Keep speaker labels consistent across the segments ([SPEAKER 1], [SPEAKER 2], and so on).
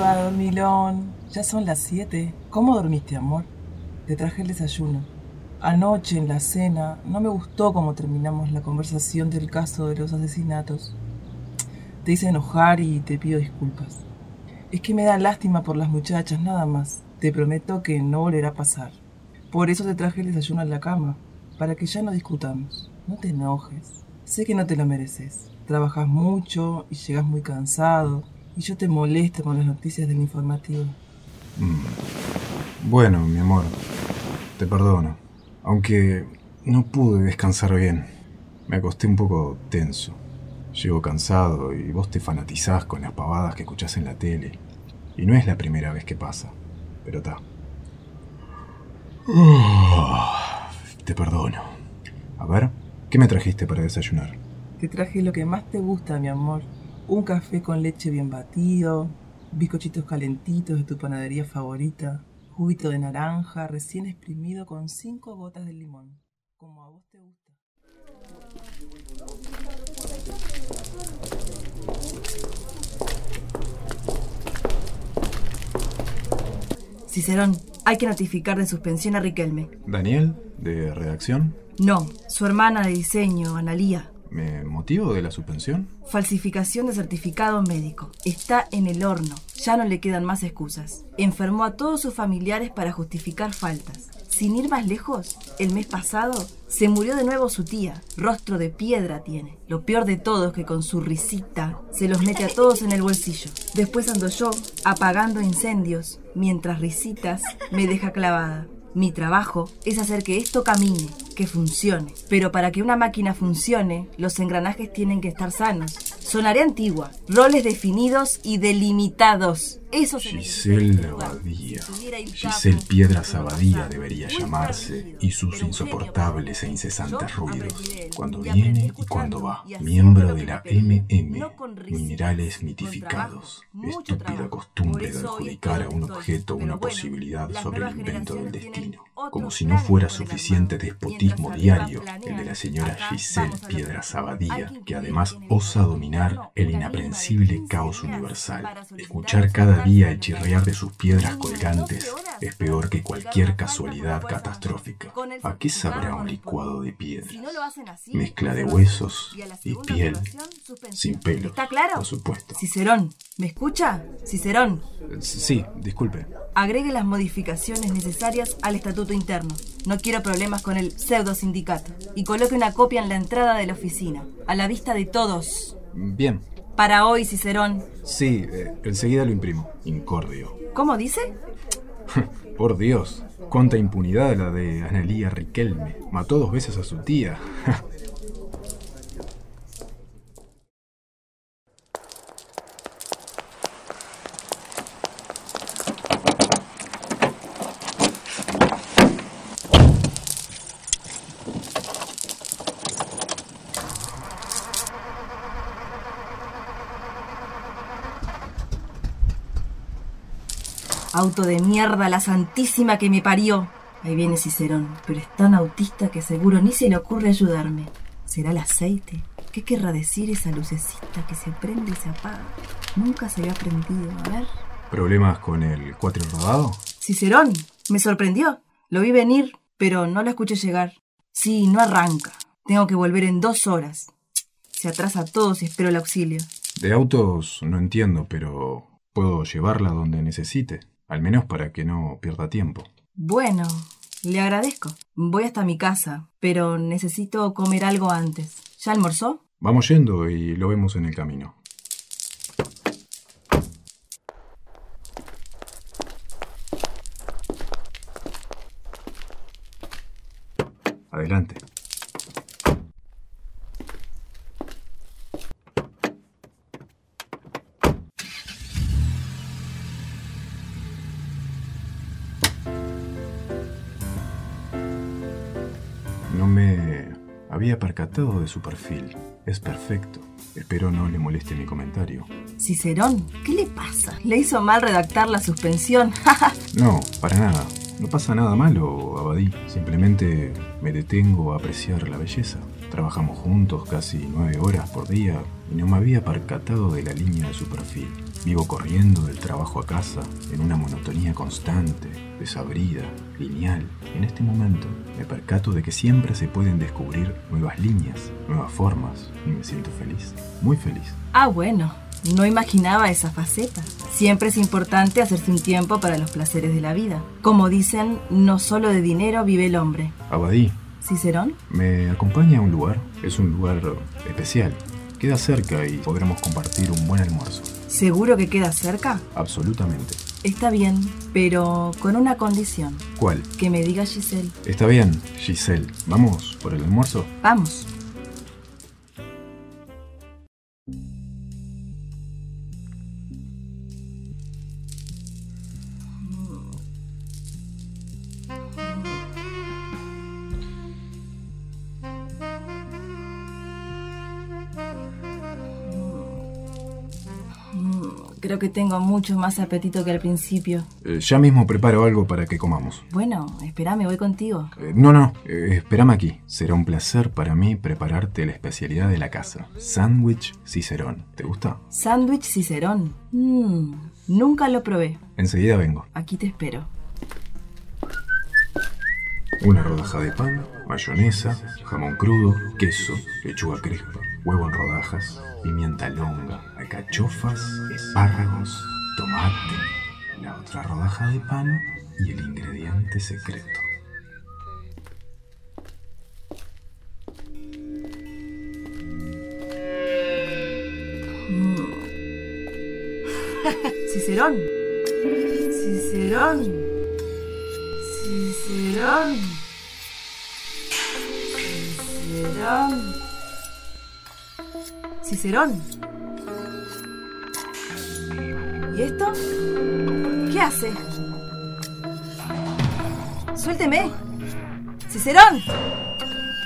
[SPEAKER 1] dormilón. Ya son las 7. ¿Cómo dormiste, amor? Te traje el desayuno. Anoche en la cena no me gustó cómo terminamos la conversación del caso de los asesinatos. Te hice enojar y te pido disculpas. Es que me da lástima por las muchachas, nada más. Te prometo que no volverá a pasar. Por eso te traje el desayuno a la cama, para que ya no discutamos. No te enojes. Sé que no te lo mereces. Trabajas mucho y llegas muy cansado, y yo te molesto con las noticias del informativo.
[SPEAKER 2] Mm. Bueno, mi amor, te perdono. Aunque no pude descansar bien. Me acosté un poco tenso. Llego cansado y vos te fanatizás con las pavadas que escuchás en la tele. Y no es la primera vez que pasa. Pero está. te perdono. A ver, ¿qué me trajiste para desayunar?
[SPEAKER 1] Te traje lo que más te gusta, mi amor. Un café con leche bien batido, bizcochitos calentitos de tu panadería favorita, juguito de naranja recién exprimido con cinco gotas de limón, como a vos te gusta.
[SPEAKER 3] Cicerón, hay que notificar de suspensión a Riquelme.
[SPEAKER 2] ¿Daniel, de redacción?
[SPEAKER 3] No, su hermana de diseño, Analía.
[SPEAKER 2] ¿Me motivo de la suspensión?
[SPEAKER 3] Falsificación de certificado médico. Está en el horno. Ya no le quedan más excusas. Enfermó a todos sus familiares para justificar faltas. Sin ir más lejos, el mes pasado se murió de nuevo su tía. Rostro de piedra tiene. Lo peor de todo es que con su risita se los mete a todos en el bolsillo. Después ando yo apagando incendios, mientras risitas me deja clavada. Mi trabajo es hacer que esto camine, que funcione. Pero para que una máquina funcione, los engranajes tienen que estar sanos. Sonaré antigua, roles definidos y delimitados. Eso se
[SPEAKER 2] Giselle Abadía. Giselle Piedras Abadía debería llamarse y sus insoportables e incesantes ruidos. Cuando viene y cuando va. Miembro de la MM. Minerales mitificados. Estúpida costumbre de adjudicar a un objeto una posibilidad sobre el invento del destino. Como si no fuera suficiente despotismo diario el de la señora Giselle Piedras Abadía, que además osa dominar el inaprensible caos universal. Escuchar cada día el chirriar de sus piedras colgantes es peor que cualquier casualidad catastrófica. ¿A qué sabrá un licuado de piedras? Mezcla de huesos y piel, sin pelo.
[SPEAKER 3] ¿Está claro?
[SPEAKER 2] Por supuesto.
[SPEAKER 3] Cicerón, ¿me escucha? Cicerón.
[SPEAKER 2] Sí, disculpe.
[SPEAKER 3] Agregue las modificaciones necesarias al estatuto interno. No quiero problemas con el pseudo sindicato. Y coloque una copia en la entrada de la oficina, a la vista de todos.
[SPEAKER 2] Bien.
[SPEAKER 3] Para hoy, Cicerón.
[SPEAKER 2] Sí, eh, enseguida lo imprimo. Incordio.
[SPEAKER 3] ¿Cómo dice?
[SPEAKER 2] Por Dios, cuánta impunidad la de Analía Riquelme. Mató dos veces a su tía.
[SPEAKER 3] Auto de mierda, la santísima que me parió. Ahí viene Cicerón, pero es tan autista que seguro ni se le ocurre ayudarme. ¿Será el aceite? ¿Qué querrá decir esa lucecita que se prende y se apaga? Nunca se había prendido. A ver.
[SPEAKER 2] ¿Problemas con el cuatro rodado?
[SPEAKER 3] Cicerón, me sorprendió. Lo vi venir, pero no lo escuché llegar. Sí, no arranca. Tengo que volver en dos horas. Se atrasa todo si espero el auxilio.
[SPEAKER 2] De autos no entiendo, pero puedo llevarla donde necesite. Al menos para que no pierda tiempo.
[SPEAKER 3] Bueno, le agradezco. Voy hasta mi casa, pero necesito comer algo antes. ¿Ya almorzó?
[SPEAKER 2] Vamos yendo y lo vemos en el camino. Me había percatado de su perfil. Es perfecto. Espero no le moleste mi comentario.
[SPEAKER 3] Cicerón, ¿qué le pasa? ¿Le hizo mal redactar la suspensión?
[SPEAKER 2] No, para nada. No pasa nada malo, Abadí. Simplemente me detengo a apreciar la belleza. Trabajamos juntos casi nueve horas por día y no me había percatado de la línea de su perfil. Vivo corriendo del trabajo a casa en una monotonía constante, desabrida, lineal. En este momento me percato de que siempre se pueden descubrir nuevas líneas, nuevas formas y me siento feliz, muy feliz.
[SPEAKER 3] Ah, bueno, no imaginaba esa faceta. Siempre es importante hacerse un tiempo para los placeres de la vida. Como dicen, no solo de dinero vive el hombre.
[SPEAKER 2] Abadí.
[SPEAKER 3] ¿Cicerón?
[SPEAKER 2] Me acompaña a un lugar. Es un lugar especial. Queda cerca y podremos compartir un buen almuerzo.
[SPEAKER 3] ¿Seguro que queda cerca?
[SPEAKER 2] Absolutamente.
[SPEAKER 3] Está bien, pero con una condición.
[SPEAKER 2] ¿Cuál?
[SPEAKER 3] Que me diga Giselle.
[SPEAKER 2] Está bien, Giselle. ¿Vamos por el almuerzo?
[SPEAKER 3] Vamos. Creo que tengo mucho más apetito que al principio.
[SPEAKER 2] Eh, ya mismo preparo algo para que comamos.
[SPEAKER 3] Bueno, espérame, voy contigo.
[SPEAKER 2] Eh, no, no, eh, espérame aquí. Será un placer para mí prepararte la especialidad de la casa. Sándwich Cicerón. ¿Te gusta?
[SPEAKER 3] Sándwich Cicerón. Mmm, nunca lo probé.
[SPEAKER 2] Enseguida vengo.
[SPEAKER 3] Aquí te espero.
[SPEAKER 2] Una rodaja de pan, mayonesa, jamón crudo, queso, lechuga crespa, huevo en rodajas, pimienta longa, alcachofas, espárragos, tomate, la otra rodaja de pan y el ingrediente secreto.
[SPEAKER 3] Cicerón. Cicerón. Cicerón. Cicerón. Cicerón. ¿Y esto? ¿Qué hace? Suélteme. Cicerón.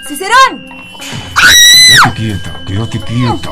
[SPEAKER 3] Cicerón.
[SPEAKER 2] Quédate quieta, quédate quieta.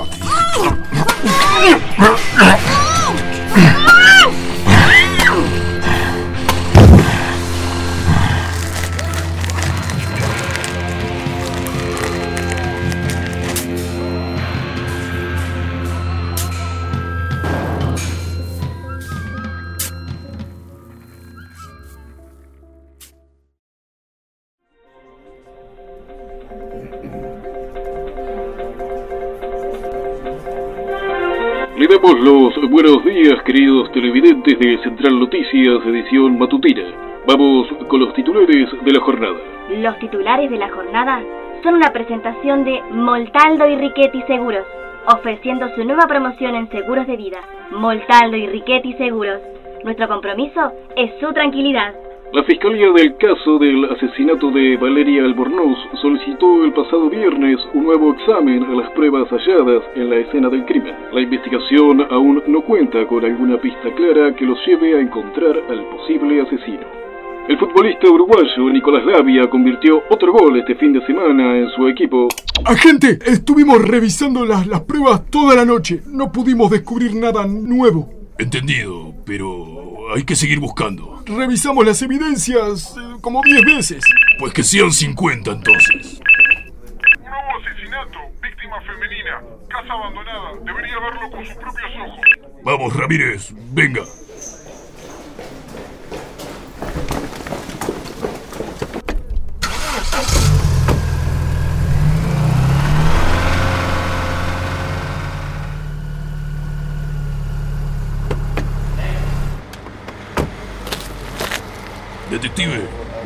[SPEAKER 4] Le los buenos días, queridos televidentes de Central Noticias, edición matutina. Vamos con los titulares de la jornada.
[SPEAKER 5] Los titulares de la jornada son una presentación de Moltaldo y Riquetti Seguros, ofreciendo su nueva promoción en seguros de vida. Moltaldo y Riquetti Seguros. Nuestro compromiso es su tranquilidad.
[SPEAKER 4] La Fiscalía del caso del asesinato de Valeria Albornoz solicitó el pasado viernes un nuevo examen a las pruebas halladas en la escena del crimen. La investigación aún no cuenta con alguna pista clara que los lleve a encontrar al posible asesino. El futbolista uruguayo Nicolás Lavia convirtió otro gol este fin de semana en su equipo.
[SPEAKER 6] Agente, estuvimos revisando las, las pruebas toda la noche. No pudimos descubrir nada nuevo.
[SPEAKER 7] Entendido, pero hay que seguir buscando.
[SPEAKER 6] Revisamos las evidencias eh, como 10 veces.
[SPEAKER 7] Pues que sean 50 entonces.
[SPEAKER 8] Nuevo asesinato, víctima femenina, casa abandonada. Debería verlo con sus propios ojos.
[SPEAKER 7] Vamos, Ramírez, venga.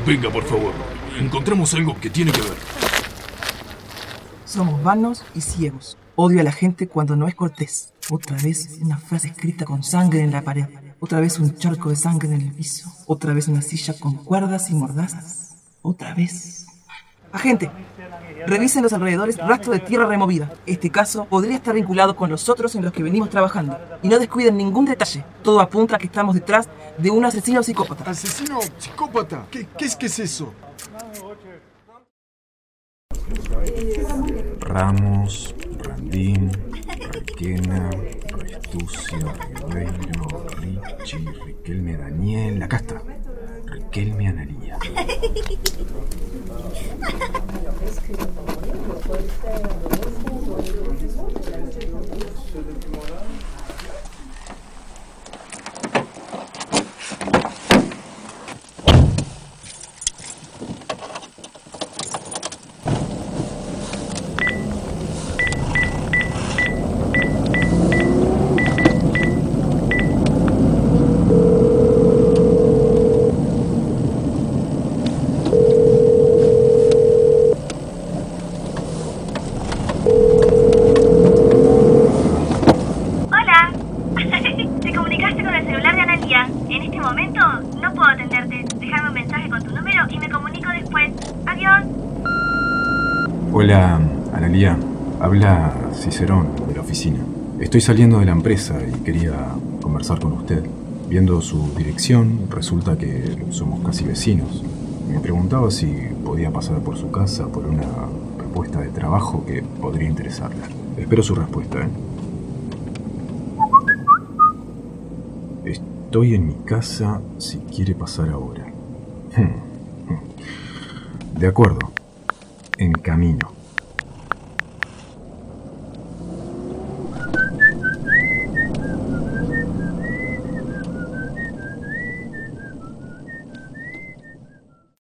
[SPEAKER 7] Venga por favor. Encontramos algo que tiene que ver.
[SPEAKER 1] Somos vanos y ciegos. Odio a la gente cuando no es cortés. Otra vez una frase escrita con sangre en la pared. Otra vez un charco de sangre en el piso. Otra vez una silla con cuerdas y mordazas. Otra vez. Agente, revisen los alrededores rastro de tierra removida. Este caso podría estar vinculado con los otros en los que venimos trabajando. Y no descuiden ningún detalle. Todo apunta a que estamos detrás de un asesino psicópata.
[SPEAKER 6] ¿Asesino psicópata? ¿Qué, qué es, qué es eso?
[SPEAKER 2] Ramos, Randín, Requena, Restucio, Ribeiro, Richie, Riquelme Daniel. Acá está. Riquelme Analía. Face cream. Hola, Analía. Habla Cicerón de la oficina. Estoy saliendo de la empresa y quería conversar con usted. Viendo su dirección, resulta que somos casi vecinos. Me preguntaba si podía pasar por su casa por una propuesta de trabajo que podría interesarle. Espero su respuesta, ¿eh? Estoy en mi casa si quiere pasar ahora. Hmm, hmm. De acuerdo. En camino.